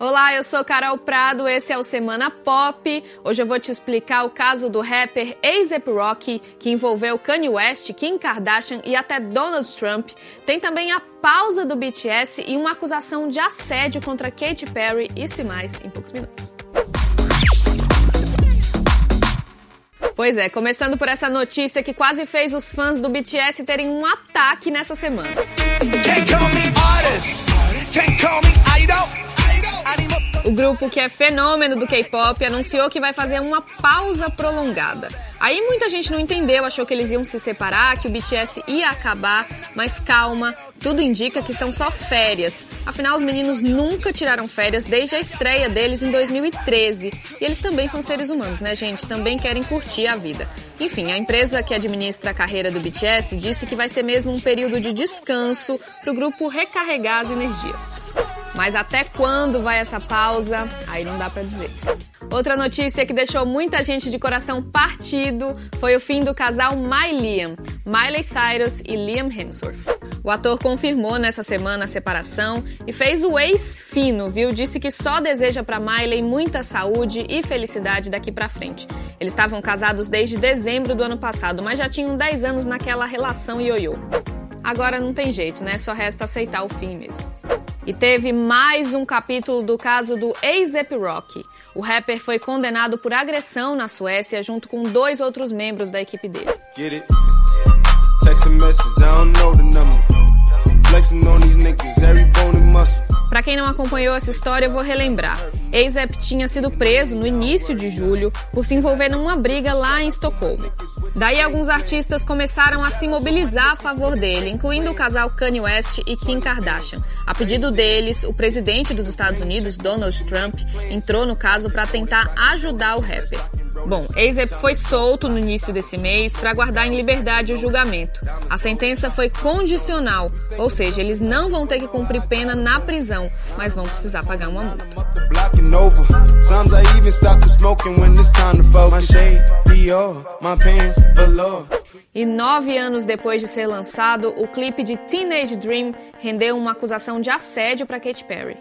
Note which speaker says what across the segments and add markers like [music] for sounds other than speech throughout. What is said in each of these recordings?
Speaker 1: Olá, eu sou Carol Prado, esse é o Semana Pop. Hoje eu vou te explicar o caso do rapper A$AP Rocky, que envolveu Kanye West, Kim Kardashian e até Donald Trump. Tem também a pausa do BTS e uma acusação de assédio contra Katy Perry, isso e mais em poucos minutos. Pois é, começando por essa notícia que quase fez os fãs do BTS terem um ataque nessa semana. O grupo, que é fenômeno do K-pop, anunciou que vai fazer uma pausa prolongada. Aí muita gente não entendeu, achou que eles iam se separar, que o BTS ia acabar, mas calma, tudo indica que são só férias. Afinal, os meninos nunca tiraram férias desde a estreia deles em 2013. E eles também são seres humanos, né, gente? Também querem curtir a vida. Enfim, a empresa que administra a carreira do BTS disse que vai ser mesmo um período de descanso para o grupo recarregar as energias. Mas até quando vai essa pausa? Aí não dá para dizer. Outra notícia que deixou muita gente de coração partido foi o fim do casal My Liam, Miley Cyrus e Liam Hemsworth. O ator confirmou nessa semana a separação e fez o ex fino, viu? Disse que só deseja para Miley muita saúde e felicidade daqui para frente. Eles estavam casados desde dezembro do ano passado, mas já tinham 10 anos naquela relação ioiô. Agora não tem jeito, né? Só resta aceitar o fim mesmo. E teve mais um capítulo do caso do Rocky. O rapper foi condenado por agressão na Suécia junto com dois outros membros da equipe dele. Para quem não acompanhou essa história, eu vou relembrar. A$AP tinha sido preso no início de julho por se envolver numa briga lá em Estocolmo. Daí alguns artistas começaram a se mobilizar a favor dele, incluindo o casal Kanye West e Kim Kardashian. A pedido deles, o presidente dos Estados Unidos, Donald Trump, entrou no caso para tentar ajudar o rapper. Bom, A$AP foi solto no início desse mês para aguardar em liberdade o julgamento. A sentença foi condicional, ou seja, eles não vão ter que cumprir pena na prisão, mas vão precisar pagar uma multa. E nove anos depois de ser lançado, o clipe de Teenage Dream rendeu uma acusação de assédio para Katy Perry.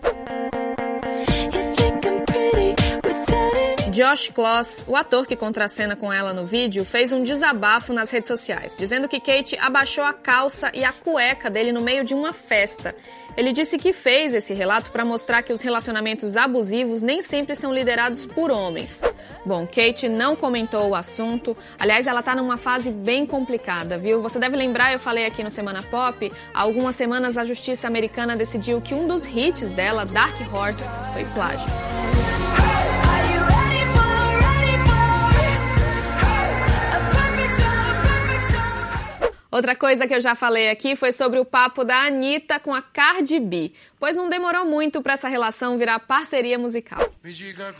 Speaker 1: Josh Kloss, o ator que contracena com ela no vídeo, fez um desabafo nas redes sociais, dizendo que Kate abaixou a calça e a cueca dele no meio de uma festa. Ele disse que fez esse relato para mostrar que os relacionamentos abusivos nem sempre são liderados por homens. Bom, Kate não comentou o assunto. Aliás, ela tá numa fase bem complicada, viu? Você deve lembrar, eu falei aqui no Semana Pop, há algumas semanas a justiça americana decidiu que um dos hits dela, Dark Horse, foi plágio. Outra coisa que eu já falei aqui foi sobre o papo da Anitta com a Cardi B, pois não demorou muito para essa relação virar parceria musical.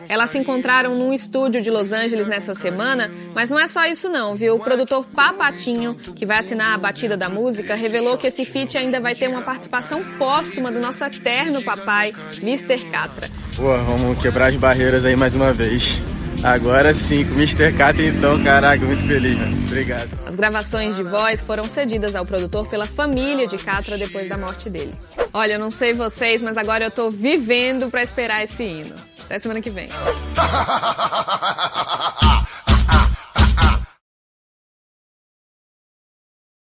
Speaker 1: Elas se encontraram num estúdio de Los Angeles nessa semana, mas não é só isso não, viu? O produtor Papatinho, que vai assinar a batida da música, revelou que esse feat ainda vai ter uma participação póstuma do nosso eterno papai, Mr. Catra.
Speaker 2: Pô, vamos quebrar as barreiras aí mais uma vez. Agora sim, com o Mr. Catra, então, caraca, muito feliz, mano. Obrigado.
Speaker 1: As gravações de voz foram cedidas ao produtor pela família de Catra depois da morte dele. Olha, eu não sei vocês, mas agora eu tô vivendo para esperar esse hino. Até semana que vem. [laughs]